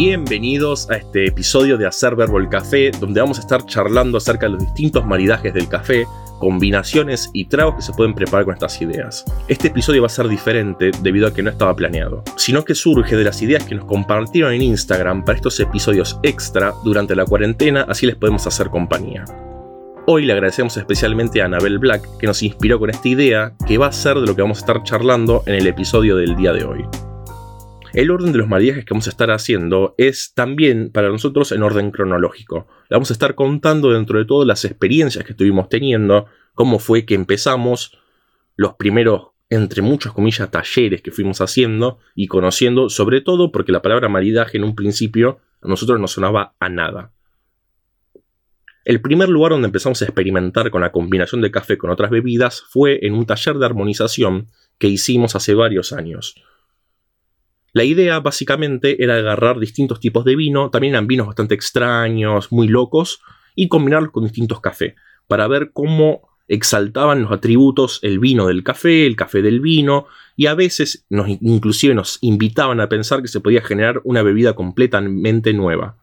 Bienvenidos a este episodio de Hacer Verbo el Café, donde vamos a estar charlando acerca de los distintos maridajes del café, combinaciones y tragos que se pueden preparar con estas ideas. Este episodio va a ser diferente debido a que no estaba planeado, sino que surge de las ideas que nos compartieron en Instagram para estos episodios extra durante la cuarentena, así les podemos hacer compañía. Hoy le agradecemos especialmente a Anabel Black que nos inspiró con esta idea que va a ser de lo que vamos a estar charlando en el episodio del día de hoy. El orden de los maridajes que vamos a estar haciendo es también para nosotros en orden cronológico. Vamos a estar contando dentro de todas las experiencias que estuvimos teniendo, cómo fue que empezamos los primeros, entre muchas comillas, talleres que fuimos haciendo y conociendo, sobre todo porque la palabra maridaje en un principio a nosotros no sonaba a nada. El primer lugar donde empezamos a experimentar con la combinación de café con otras bebidas fue en un taller de armonización que hicimos hace varios años. La idea básicamente era agarrar distintos tipos de vino, también eran vinos bastante extraños, muy locos, y combinarlos con distintos cafés, para ver cómo exaltaban los atributos el vino del café, el café del vino, y a veces nos, inclusive nos invitaban a pensar que se podía generar una bebida completamente nueva.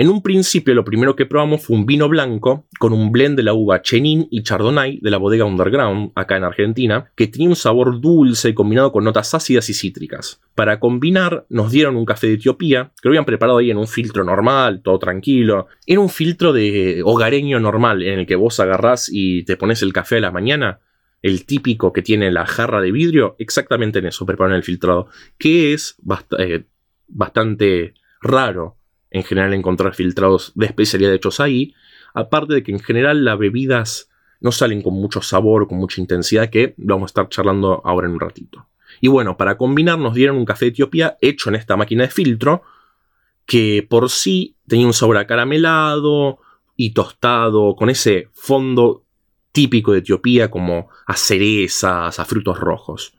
En un principio lo primero que probamos fue un vino blanco con un blend de la uva Chenin y Chardonnay de la bodega Underground, acá en Argentina, que tenía un sabor dulce combinado con notas ácidas y cítricas. Para combinar nos dieron un café de Etiopía, que lo habían preparado ahí en un filtro normal, todo tranquilo. Era un filtro de hogareño normal en el que vos agarrás y te pones el café a la mañana el típico que tiene la jarra de vidrio, exactamente en eso preparan el filtrado, que es eh, bastante raro en general encontrar filtrados de especialidad hechos ahí, aparte de que en general las bebidas no salen con mucho sabor, con mucha intensidad, que vamos a estar charlando ahora en un ratito. Y bueno, para combinar nos dieron un café de Etiopía hecho en esta máquina de filtro, que por sí tenía un sabor acaramelado y tostado, con ese fondo típico de Etiopía como a cerezas, a frutos rojos.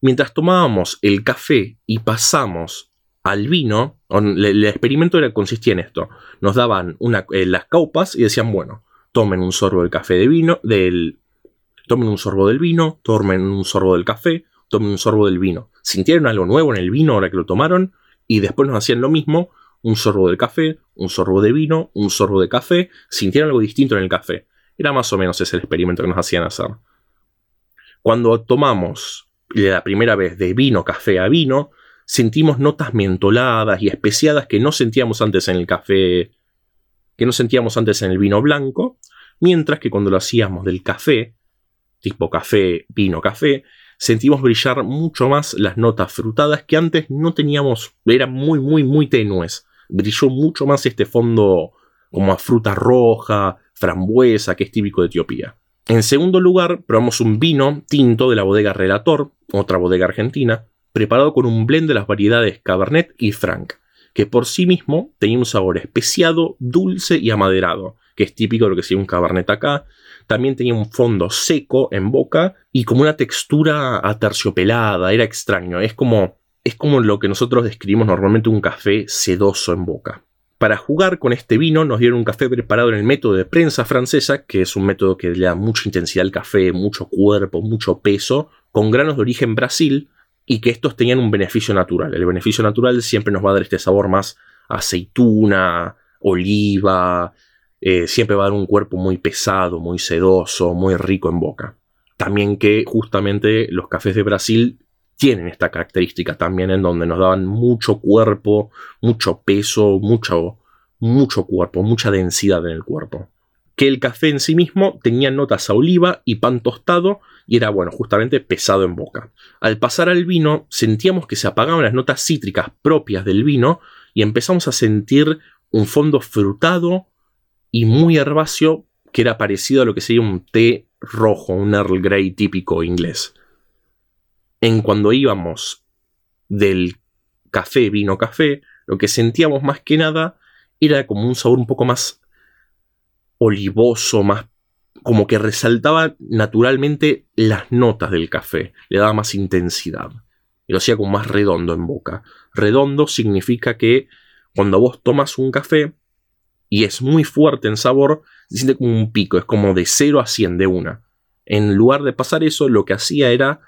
Mientras tomábamos el café y pasamos al vino, el, experimento era, consistía en esto. Nos daban eh, las caupas y decían, bueno, tomen un sorbo del café de vino, del, tomen un sorbo del vino, tomen un sorbo del café, tomen un sorbo del vino. Sintieron algo nuevo en el vino ahora que lo tomaron y después nos hacían lo mismo, un sorbo del café, un sorbo de vino, un sorbo de café, sintieron algo distinto en el café. Era más o menos ese el experimento que nos hacían hacer. Cuando tomamos la primera vez de vino, café a vino, sentimos notas mentoladas y especiadas que no sentíamos antes en el café, que no sentíamos antes en el vino blanco, mientras que cuando lo hacíamos del café, tipo café, vino, café, sentimos brillar mucho más las notas frutadas que antes no teníamos, eran muy, muy, muy tenues. Brilló mucho más este fondo como a fruta roja, frambuesa, que es típico de Etiopía. En segundo lugar, probamos un vino tinto de la bodega Relator, otra bodega argentina, preparado con un blend de las variedades Cabernet y Franc, que por sí mismo tenía un sabor especiado, dulce y amaderado, que es típico de lo que sería un Cabernet acá. También tenía un fondo seco en boca y como una textura aterciopelada, era extraño, es como, es como lo que nosotros describimos normalmente un café sedoso en boca. Para jugar con este vino nos dieron un café preparado en el método de prensa francesa, que es un método que le da mucha intensidad al café, mucho cuerpo, mucho peso, con granos de origen Brasil, y que estos tenían un beneficio natural. El beneficio natural siempre nos va a dar este sabor más aceituna, oliva, eh, siempre va a dar un cuerpo muy pesado, muy sedoso, muy rico en boca. También que justamente los cafés de Brasil tienen esta característica también en donde nos daban mucho cuerpo, mucho peso, mucho, mucho cuerpo, mucha densidad en el cuerpo que el café en sí mismo tenía notas a oliva y pan tostado y era, bueno, justamente pesado en boca. Al pasar al vino, sentíamos que se apagaban las notas cítricas propias del vino y empezamos a sentir un fondo frutado y muy herbáceo que era parecido a lo que sería un té rojo, un Earl Grey típico inglés. En cuando íbamos del café, vino, café, lo que sentíamos más que nada era como un sabor un poco más olivoso, más como que resaltaba naturalmente las notas del café, le daba más intensidad y lo hacía como más redondo en boca. Redondo significa que cuando vos tomas un café y es muy fuerte en sabor, se siente como un pico, es como de 0 a 100 de una. En lugar de pasar eso, lo que hacía era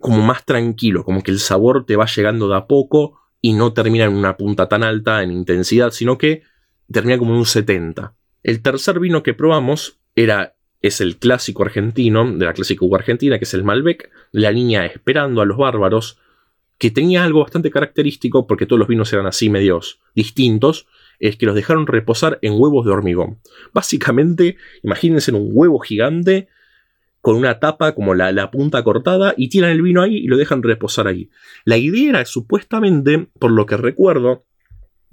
como más tranquilo, como que el sabor te va llegando de a poco y no termina en una punta tan alta en intensidad, sino que termina como en un 70. El tercer vino que probamos era es el clásico argentino, de la clásica uva argentina, que es el Malbec, la línea Esperando a los Bárbaros, que tenía algo bastante característico, porque todos los vinos eran así medios distintos, es que los dejaron reposar en huevos de hormigón. Básicamente, imagínense un huevo gigante con una tapa como la, la, punta cortada y tiran el vino ahí y lo dejan reposar ahí. La idea era supuestamente, por lo que recuerdo,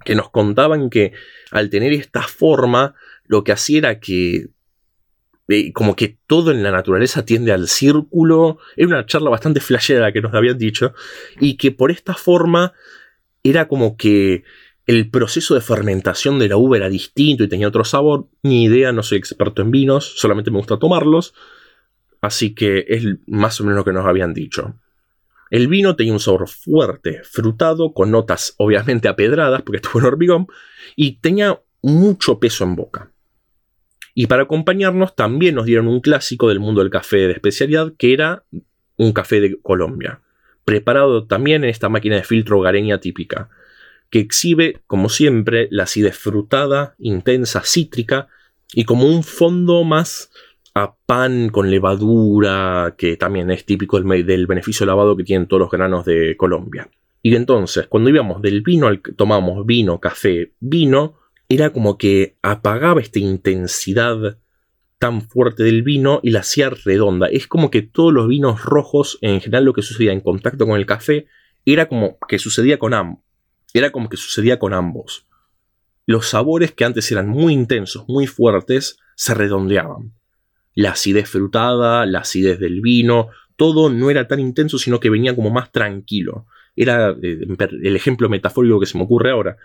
que nos contaban que al tener esta forma, lo que hacía era que eh, como que todo en la naturaleza tiende al círculo. Era una charla bastante flashera la que nos habían dicho. Y que por esta forma era como que el proceso de fermentación de la uva era distinto y tenía otro sabor. Ni idea, no soy experto en vinos, solamente me gusta tomarlos. Así que es más o menos lo que nos habían dicho. El vino tenía un sabor fuerte, frutado, con notas obviamente apedradas, porque estuvo en hormigón, y tenía mucho peso en boca. Y para acompañarnos también nos dieron un clásico del mundo del café de especialidad, que era un café de Colombia, preparado también en esta máquina de filtro hogareña típica, que exhibe, como siempre, la acidez frutada, intensa, cítrica, y como un fondo más a pan con levadura, que también es típico del, beneficio lavado que tienen todos los granos de Colombia. Y entonces, cuando íbamos del vino al que tomamos vino, café, vino, era como que apagaba esta intensidad tan fuerte del vino y la hacía redonda. Es como que todos los vinos rojos, en general lo que sucedía en contacto con el café, era como que sucedía con ambos. Era como que sucedía con ambos. Los sabores que antes eran muy intensos, muy fuertes, se redondeaban. La acidez frutada, la acidez del vino, todo no era tan intenso, sino que venía como más tranquilo. Era eh, el ejemplo metafórico que se me ocurre ahora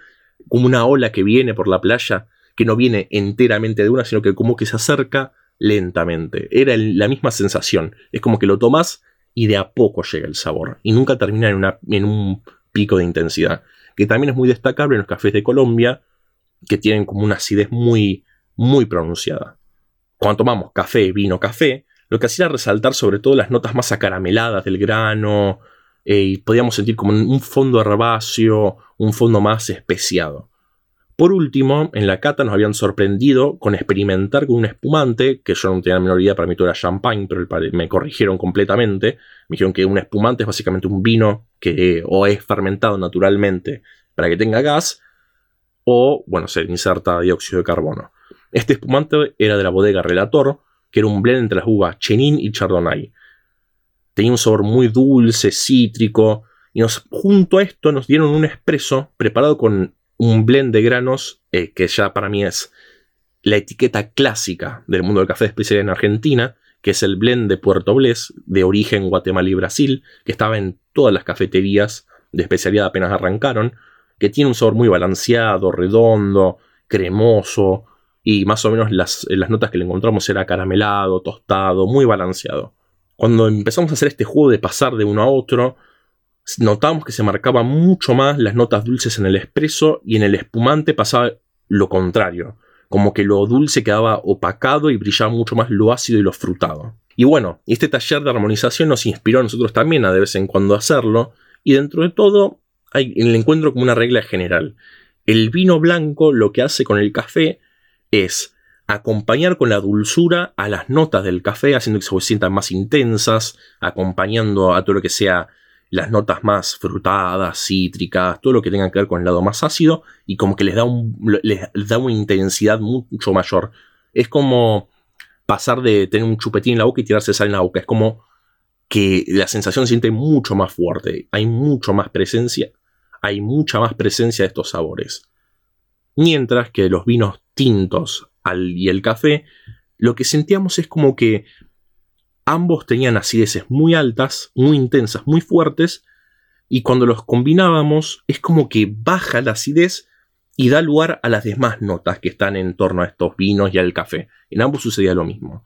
como una ola que viene por la playa, que no viene enteramente de una, sino que como que se acerca lentamente. Era la misma sensación. Es como que lo tomas y de a poco llega el sabor. Y nunca termina en, en un pico de intensidad. Que también es muy destacable en los cafés de Colombia, que tienen como una acidez muy, muy pronunciada. Cuando tomamos café, vino, café, lo que hacía era resaltar sobre todo las notas más acarameladas del grano, eh, y podíamos sentir como un fondo herbáceo, un fondo más especiado. Por último, en la cata nos habían sorprendido con experimentar con un espumante, que yo no tenía la menor idea, para mí todo era champagne, pero me corrigieron completamente. Me dijeron que un espumante es básicamente un vino que o es fermentado naturalmente para que tenga gas, o, bueno, se inserta dióxido de carbono. Este espumante era de la bodega Relator, que era un blend entre las uvas Chenin y Chardonnay. Tenía un sabor muy dulce, cítrico. Y nos, junto a esto nos dieron un espresso preparado con un blend de granos eh, que ya para mí es la etiqueta clásica del mundo del café de especialidad en Argentina, que es el blend de Puerto Blés, de origen Guatemala y Brasil, que estaba en todas las cafeterías de especialidad apenas arrancaron, que tiene un sabor muy balanceado, redondo, cremoso, y más o menos las, las notas que le encontramos era caramelado, tostado, muy balanceado. Cuando empezamos a hacer este juego de pasar de uno a otro, notamos que se marcaban mucho más las notas dulces en el espresso y en el espumante pasaba lo contrario, como que lo dulce quedaba opacado y brillaba mucho más lo ácido y lo frutado. Y bueno, este taller de armonización nos inspiró a nosotros también a de vez en cuando hacerlo, y dentro de todo hay el encuentro como una regla general. El vino blanco lo que hace con el café es acompañar con la dulzura a las notas del café, haciendo que se sientan más intensas, acompañando a todo lo que sea las notas más frutadas, cítricas, todo lo que tenga que ver con el lado más ácido, y como que les da, un, les da una intensidad mucho mayor. Es como pasar de tener un chupetín en la boca y tirarse sal en la boca. Es como que la sensación se siente mucho más fuerte. Hay mucho más presencia. Hay mucha más presencia de estos sabores. Mientras que los vinos tintos y el café, lo que sentíamos es como que ambos tenían acideces muy altas, muy intensas, muy fuertes, y cuando los combinábamos es como que baja la acidez y da lugar a las demás notas que están en torno a estos vinos y al café. En ambos sucedía lo mismo.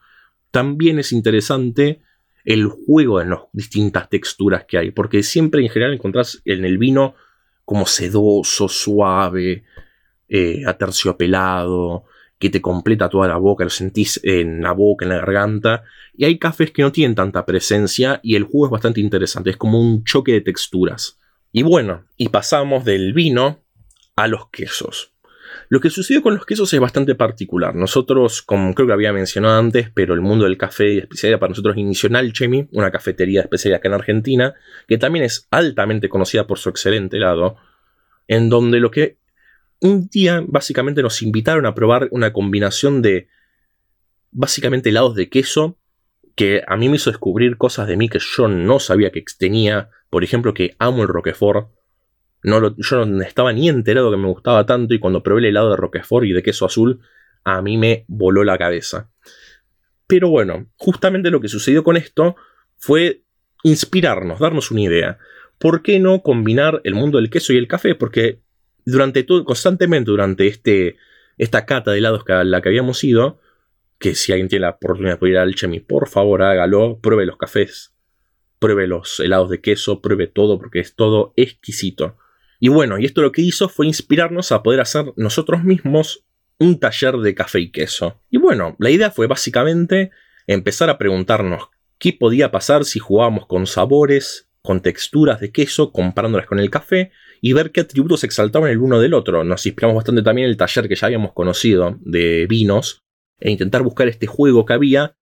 También es interesante el juego en las distintas texturas que hay, porque siempre en general encontrás en el vino como sedoso, suave, eh, aterciopelado, que te completa toda la boca, lo sentís en la boca, en la garganta. Y hay cafés que no tienen tanta presencia y el jugo es bastante interesante, es como un choque de texturas. Y bueno, y pasamos del vino a los quesos. Lo que sucedió con los quesos es bastante particular. Nosotros, como creo que había mencionado antes, pero el mundo del café y especialidad para nosotros inició en una cafetería de especialidad acá en Argentina, que también es altamente conocida por su excelente helado, en donde lo que un día básicamente nos invitaron a probar una combinación de básicamente helados de queso que a mí me hizo descubrir cosas de mí que yo no sabía que tenía. Por ejemplo, que amo el Roquefort. No yo no estaba ni enterado que me gustaba tanto y cuando probé el helado de Roquefort y de queso azul, a mí me voló la cabeza. Pero bueno, justamente lo que sucedió con esto fue inspirarnos, darnos una idea. ¿Por qué no combinar el mundo del queso y el café? Porque durante todo, constantemente durante este, esta cata de helados a la que habíamos ido, que si alguien tiene la oportunidad de ir al Chemi, por favor hágalo, pruebe los cafés, pruebe los helados de queso, pruebe todo porque es todo exquisito. Y bueno, y esto lo que hizo fue inspirarnos a poder hacer nosotros mismos un taller de café y queso. Y bueno, la idea fue básicamente empezar a preguntarnos qué podía pasar si jugábamos con sabores, con texturas de queso, comparándolas con el café, y ver qué atributos exaltaban el uno del otro. Nos inspiramos bastante también en el taller que ya habíamos conocido de vinos, e intentar buscar este juego que había,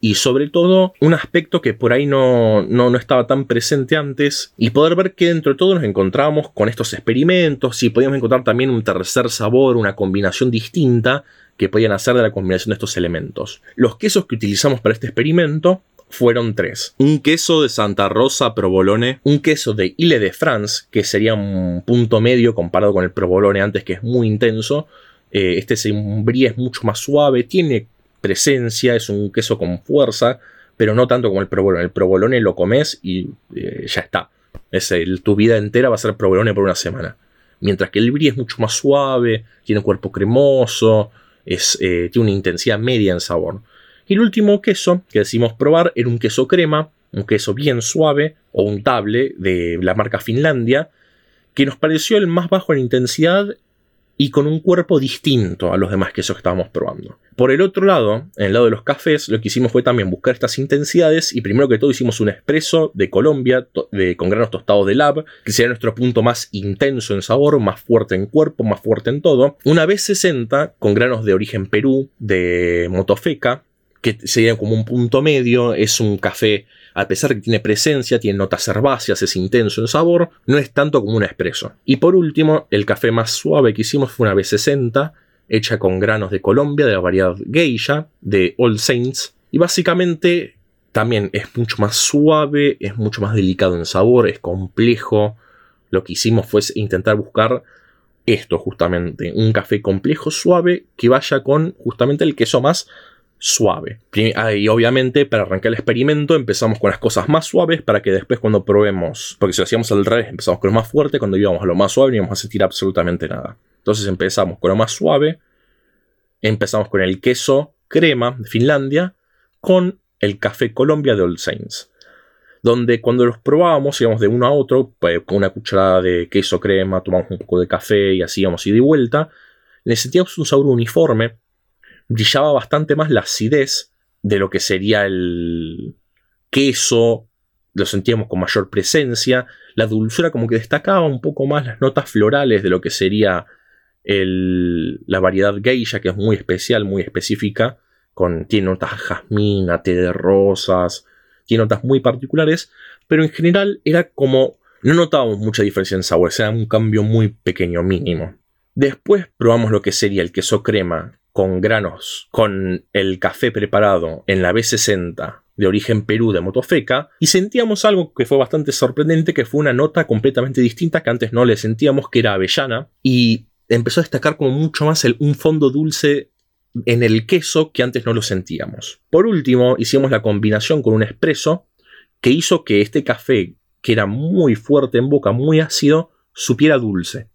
y sobre todo un aspecto que por ahí no, no, no, estaba tan presente antes y poder ver que dentro de todo nos encontrábamos con estos experimentos y podíamos encontrar también un tercer sabor, una combinación distinta que podían hacer de la combinación de estos elementos. Los quesos que utilizamos para este experimento fueron tres. Un queso de Santa Rosa Provolone, un queso de Ile de France, que sería un punto medio comparado con el Provolone antes, que es muy intenso. Eh, este es un brie es mucho más suave, tiene presencia, es un queso con fuerza, pero no tanto como el provolone. El provolone lo comes y eh, ya está. Es el, tu vida entera va a ser provolone por una semana. Mientras que el brie es mucho más suave, tiene un cuerpo cremoso, es, eh, tiene una intensidad media en sabor. Y el último queso que decidimos probar era un queso crema, un queso bien suave o untable de la marca Finlandia, que nos pareció el más bajo en intensidad y con un cuerpo distinto a los demás quesos que estábamos probando. Por el otro lado, en el lado de los cafés, lo que hicimos fue también buscar estas intensidades y primero que todo hicimos un espresso de Colombia con granos tostados de lab, que sería nuestro punto más intenso en sabor, más fuerte en cuerpo, más fuerte en todo. Una vez 60 con granos de origen Perú de Motofeca, que sería como un punto medio, es un café, a pesar de que tiene presencia, tiene notas herbáceas, es intenso en sabor, no es tanto como un espresso. Y por último, el café más suave que hicimos fue una B60, hecha con granos de Colombia, de la variedad Geisha, de All Saints, y básicamente también es mucho más suave, es mucho más delicado en sabor, es complejo. Lo que hicimos fue intentar buscar esto justamente, un café complejo, suave, que vaya con justamente el queso más suave. Y obviamente para arrancar el experimento empezamos con las cosas más suaves para que después cuando probemos, porque si lo hacíamos al revés, empezamos con lo más fuerte, cuando íbamos a lo más suave no íbamos a sentir absolutamente nada. Entonces empezamos con lo más suave, empezamos con el queso crema de Finlandia, con el café Colombia de Old Saints. Donde cuando los probábamos íbamos de uno a otro, pues, con una cucharada de queso crema, tomamos un poco de café y así íbamos y de vuelta, le sentíamos un sabor uniforme, brillaba bastante más la acidez de lo que sería el queso, lo sentíamos con mayor presencia, la dulzura como que destacaba un poco más las notas florales de lo que sería la variedad geisha, que es muy especial, muy específica, con, tiene notas jazmín, té de rosas, tiene notas muy particulares, pero en general era como, no notábamos mucha diferencia en sabor, era un cambio muy pequeño, mínimo. Después probamos lo que sería el queso crema con granos, con el café preparado en la B60 de origen Perú de Motofeca y sentíamos algo que fue bastante sorprendente, que fue una nota completamente distinta que antes no le sentíamos, que era avellana y empezó a destacar como mucho más un fondo dulce en el queso que antes no lo sentíamos. Por último, hicimos la combinación con un espresso que hizo que este café, que era muy fuerte en boca, muy ácido, supiera dulce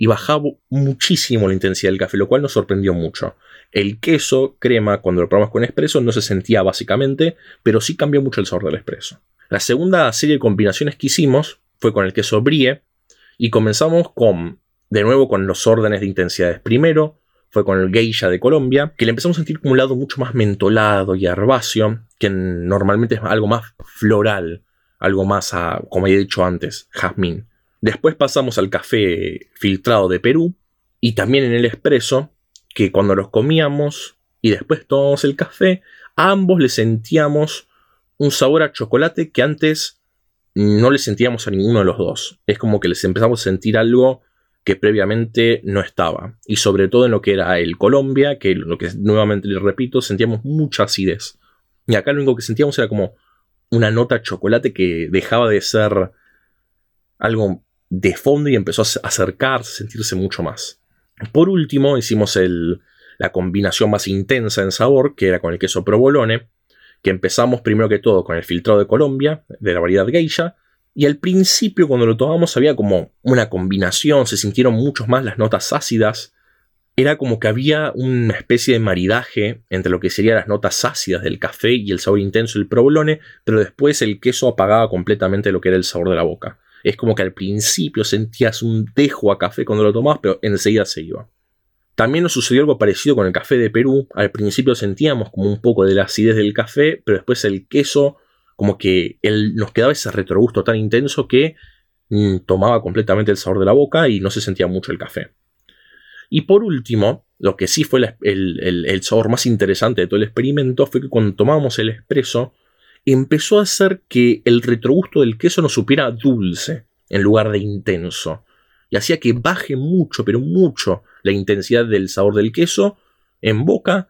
y bajaba muchísimo la intensidad del café, lo cual nos sorprendió mucho. El queso crema, cuando lo probamos con espresso, no se sentía básicamente, pero sí cambió mucho el sabor del espresso. La segunda serie de combinaciones que hicimos fue con el queso brie y comenzamos con, de nuevo, con los órdenes de intensidades. Primero fue con el geisha de Colombia, que le empezamos a sentir como un lado mucho más mentolado y herbáceo, que normalmente es algo más floral, algo más, a, como he dicho antes, jazmín Después pasamos al café filtrado de Perú y también en el espresso, que cuando los comíamos y después tomamos el café, a ambos le sentíamos un sabor a chocolate que antes no le sentíamos a ninguno de los dos. Es como que les empezamos a sentir algo que previamente no estaba. Y sobre todo en lo que era el Colombia, que lo que nuevamente les repito, sentíamos mucha acidez. Y acá lo único que sentíamos era como una nota chocolate que dejaba de ser algo de fondo y empezó a acercarse, sentirse mucho más. Por último, hicimos la combinación más intensa en sabor, que era con el queso provolone, que empezamos primero que todo con el filtrado de Colombia, de la variedad geisha, y al principio cuando lo tomamos había como una combinación, se sintieron mucho más las notas ácidas, era como que había una especie de maridaje entre lo que serían las notas ácidas del café y el sabor intenso del provolone, pero después el queso apagaba completamente lo que era el sabor de la boca. Es como que al principio sentías un dejo a café cuando lo tomabas, pero enseguida se iba. También nos sucedió algo parecido con el café de Perú. Al principio sentíamos como un poco de la acidez del café, pero después el queso, como que nos quedaba ese retrogusto tan intenso que mm, tomaba completamente el sabor de la boca y no se sentía mucho el café. Y por último, lo que sí fue el, el, sabor más interesante de todo el experimento fue que cuando tomábamos el espresso, empezó a hacer que el retrogusto del queso nos supiera dulce en lugar de intenso. Y hacía que baje mucho, pero mucho, la intensidad del sabor del queso en boca.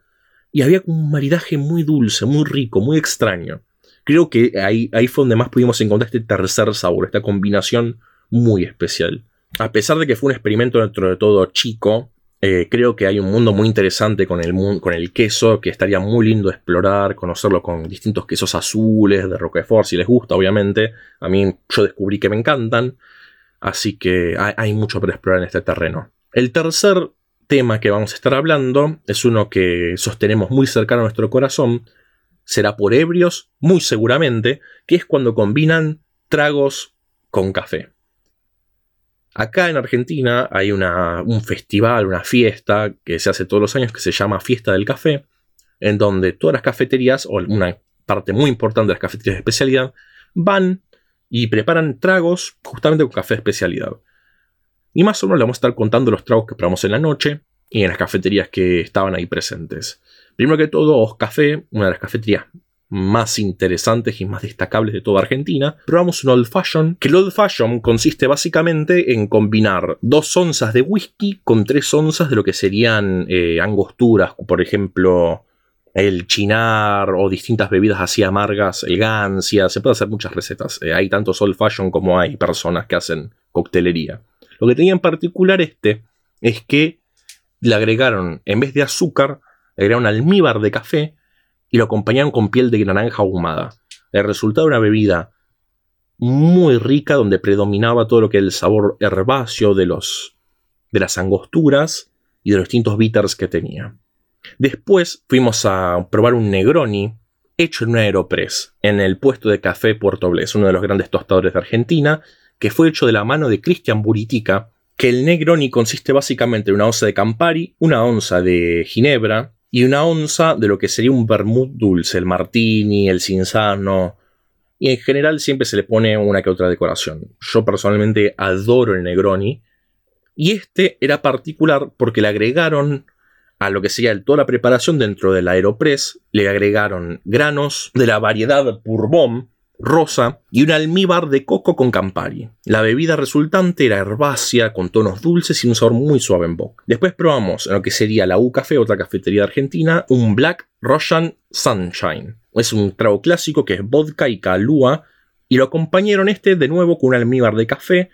Y había un maridaje muy dulce, muy rico, muy extraño. Creo que ahí, ahí fue donde más pudimos encontrar este tercer sabor, esta combinación muy especial a pesar de que fue un experimento dentro de todo chico, eh, creo que hay un mundo muy interesante con el, con el queso que estaría muy lindo explorar, conocerlo con distintos quesos azules de Roquefort, si les gusta, obviamente. A mí yo descubrí que me encantan, así que hay, hay mucho para explorar en este terreno. El tercer tema que vamos a estar hablando es uno que sostenemos muy cercano a nuestro corazón. Será por ebrios, muy seguramente, que es cuando combinan tragos con café. Acá en Argentina hay un festival, una fiesta que se hace todos los años que se llama Fiesta del Café, en donde todas las cafeterías, o una parte muy importante de las cafeterías de especialidad, van y preparan tragos justamente con café de especialidad. Y más o menos le vamos a estar contando los tragos que probamos en la noche y en las cafeterías que estaban ahí presentes. Primero que todo, Os Café, una de las cafeterías más interesantes y más destacables de toda Argentina, probamos un Old Fashion, que el Old Fashion consiste básicamente en combinar dos onzas de whisky con tres onzas de lo que serían eh, angosturas, por ejemplo, el chinar o distintas bebidas así amargas, el gancia, se puede hacer muchas recetas. Eh, hay tantos Old Fashion como hay personas que hacen coctelería. Lo que tenía en particular este es que le agregaron, en vez de azúcar, agregaron almíbar de café y lo acompañaron con piel de naranja ahumada. El resultado era una bebida muy rica donde predominaba todo lo que es el sabor herbáceo de, los, de las angosturas y de los distintos bitters que tenía. Después fuimos a probar un Negroni hecho en un Aeropress en el puesto de café Puerto Bles, uno de los grandes tostadores de Argentina, que fue hecho de la mano de Cristian Buritica, que el Negroni consiste básicamente en una onza de Campari, una onza de Ginebra, y una onza de lo que sería un vermut dulce, el martini, el cinzano. Y en general siempre se le pone una que otra decoración. Yo personalmente adoro el Negroni. Y este era particular porque le agregaron a lo que sería toda la preparación dentro del Aeropress, le agregaron granos de la variedad Bourbon, rosa y un almíbar de coco con Campari. La bebida resultante era herbácea, con tonos dulces y un sabor muy suave en boca. Después probamos en lo que sería la U Café, otra cafetería argentina, un Black Russian Sunshine. Es un trago clásico que es vodka y calúa y lo acompañaron este de nuevo con un almíbar de café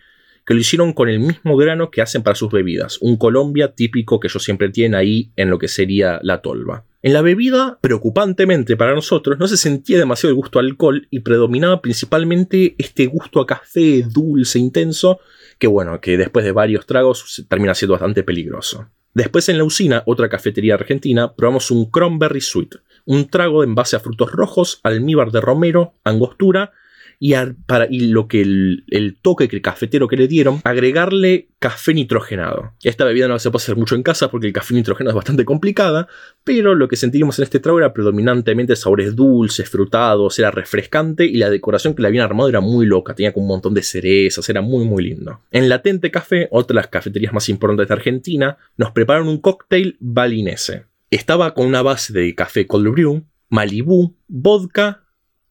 que lo hicieron con el mismo grano que hacen para sus bebidas, un Colombia típico que ellos siempre tienen ahí en lo que sería la tolva. En la bebida, preocupantemente para nosotros, no se sentía demasiado el gusto a alcohol y predominaba principalmente este gusto a café dulce, intenso, que bueno, que después de varios tragos termina siendo bastante peligroso. Después en la usina, otra cafetería argentina, probamos un Cranberry Sweet, un trago en base a frutos rojos, almíbar de romero, angostura y, para, y lo que el, el, toque que el cafetero que le dieron, agregarle café nitrogenado. Esta bebida no se puede hacer mucho en casa porque el café nitrogenado es bastante complicada, pero lo que sentíamos en este trago era predominantemente sabores dulces, frutados, era refrescante y la decoración que le habían armado era muy loca, tenía como un montón de cerezas, era muy muy lindo. En Latente Café, otra de las cafeterías más importantes de Argentina, nos prepararon un cóctel balinese. Estaba con una base de café cold brew, Malibú, vodka,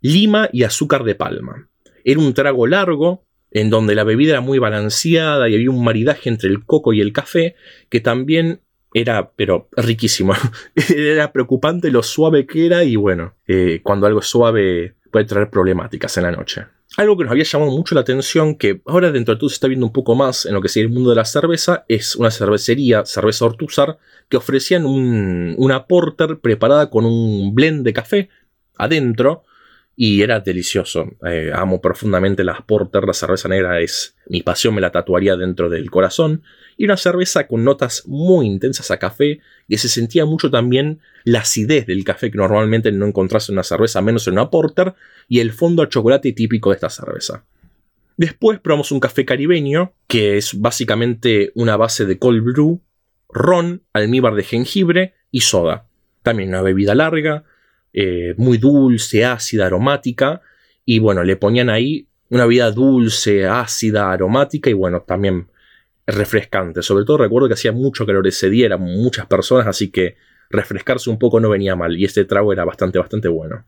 lima y azúcar de palma. Era un trago largo, en donde la bebida era muy balanceada y había un maridaje entre el coco y el café, que también era, pero riquísimo. era preocupante lo suave que era y bueno, eh, cuando algo es suave puede traer problemáticas en la noche. Algo que nos había llamado mucho la atención, que ahora dentro de todo se está viendo un poco más en lo que sería el mundo de la cerveza, es una cervecería, Cerveza Ortúzar, que ofrecían una porter preparada con un blend de café adentro, y era delicioso. Eh, amo profundamente las porter, la cerveza negra es mi pasión, me la tatuaría dentro del corazón. Y una cerveza con notas muy intensas a café, que se sentía mucho también la acidez del café que normalmente no encontrás en una cerveza, menos en una porter, y el fondo a chocolate típico de esta cerveza. Después probamos un café caribeño, que es básicamente una base de cold brew, ron, almíbar de jengibre y soda. También una bebida larga, eh, muy dulce, ácida, aromática. Y bueno, le ponían ahí una vida dulce, ácida, aromática y bueno, también refrescante. Sobre todo recuerdo que hacía mucho calor ese día, eran muchas personas, así que refrescarse un poco no venía mal y este trago era bastante, bastante bueno.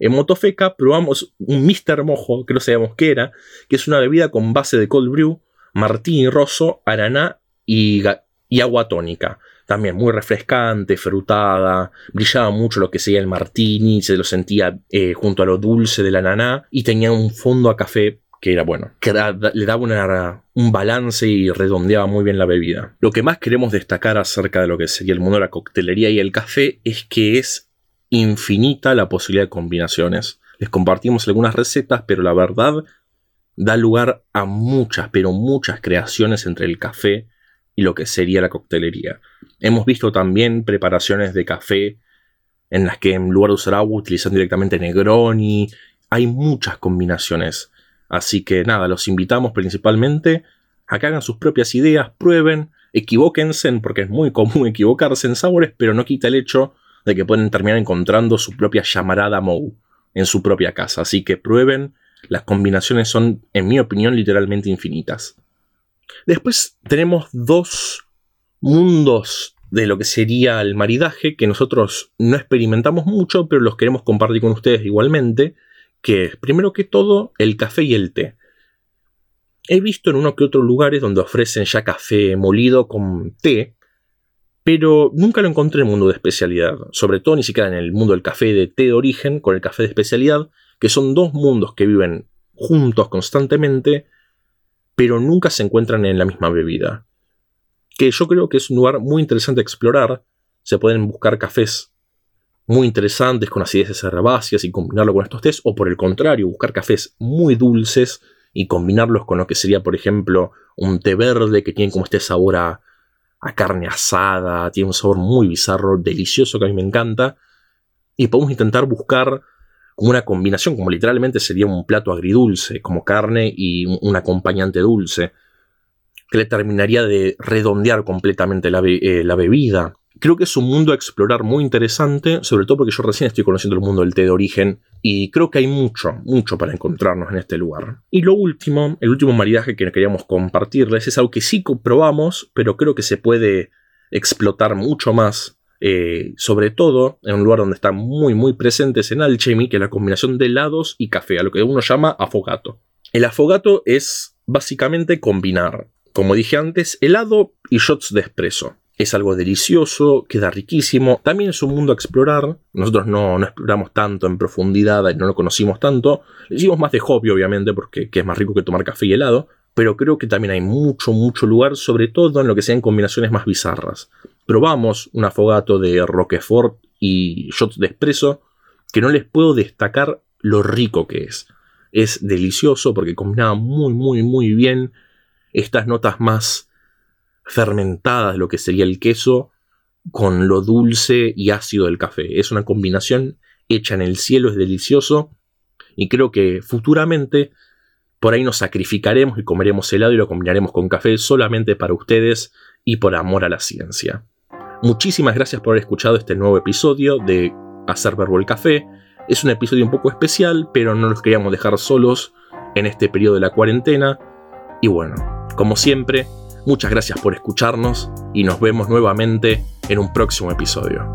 En Motofeca probamos un Mr. Mojo, que no sabíamos qué era, que es una bebida con base de cold brew, martini rosso, araná y, y agua tónica también muy refrescante, frutada, brillaba mucho lo que sería el martini, se lo sentía eh, junto a lo dulce de la naná y tenía un fondo a café que era bueno, que le daba un balance y redondeaba muy bien la bebida. Lo que más queremos destacar acerca de lo que sería el mundo de la coctelería y el café es que es infinita la posibilidad de combinaciones. Les compartimos algunas recetas, pero la verdad da lugar a muchas, pero muchas creaciones entre el café y lo que sería la coctelería. Hemos visto también preparaciones de café en las que en lugar de usar agua utilizan directamente Negroni. Hay muchas combinaciones. Así que nada, los invitamos principalmente a que hagan sus propias ideas, prueben, equivóquense, porque es muy común equivocarse en sabores, pero no quita el hecho de que pueden terminar encontrando su propia llamarada Mou en su propia casa. Así que prueben, las combinaciones son, en mi opinión, literalmente infinitas. Después tenemos dos mundos de lo que sería el maridaje que nosotros no experimentamos mucho, pero los queremos compartir con ustedes igualmente, que es primero que todo el café y el té. He visto en uno que otros lugares donde ofrecen ya café molido con té, pero nunca lo encontré en el mundo de especialidad, sobre todo ni siquiera en el mundo del café de té de origen con el café de especialidad, que son dos mundos que viven juntos constantemente pero nunca se encuentran en la misma bebida. Que yo creo que es un lugar muy interesante a explorar. Se pueden buscar cafés muy interesantes con acideces herbáceas y combinarlo con estos tés, o por el contrario, buscar cafés muy dulces y combinarlos con lo que sería, por ejemplo, un té verde que tiene como este sabor a, a carne asada, tiene un sabor muy bizarro, delicioso que a mí me encanta. Y podemos intentar buscar como una combinación, como literalmente sería un plato agridulce, como carne y un acompañante dulce, que le terminaría de redondear completamente la, eh, la bebida. Creo que es un mundo a explorar muy interesante, sobre todo porque yo recién estoy conociendo el mundo del té de origen y creo que hay mucho, mucho para encontrarnos en este lugar. Y lo último, el último maridaje que queríamos compartirles es algo que sí probamos, pero creo que se puede explotar mucho más eh, sobre todo en un lugar donde están muy muy presentes en Alchemy, que es la combinación de helados y café, a lo que uno llama afogato. El afogato es básicamente combinar, como dije antes, helado y shots de espresso. Es algo delicioso, queda riquísimo. También es un mundo a explorar. Nosotros no, exploramos tanto en profundidad no lo conocimos tanto. Le hicimos más de hobby, obviamente, porque es más rico que tomar café y helado. Pero creo que también hay mucho, mucho lugar, sobre todo en lo que sean combinaciones más bizarras probamos un afogato de Roquefort y shots de espresso que no les puedo destacar lo rico que es. Es delicioso porque combinaba muy, muy, muy bien estas notas más fermentadas de lo que sería el queso con lo dulce y ácido del café. Es una combinación hecha en el cielo, es delicioso. y creo que futuramente por ahí nos sacrificaremos y comeremos helado y lo combinaremos con café solamente para ustedes y por amor a la ciencia. Muchísimas gracias por haber escuchado este nuevo episodio de Hacer Verbo el Café. Es un episodio un poco especial, pero no los queríamos dejar solos en este periodo de la cuarentena. Y bueno, como siempre, muchas gracias por escucharnos y nos vemos nuevamente en un próximo episodio.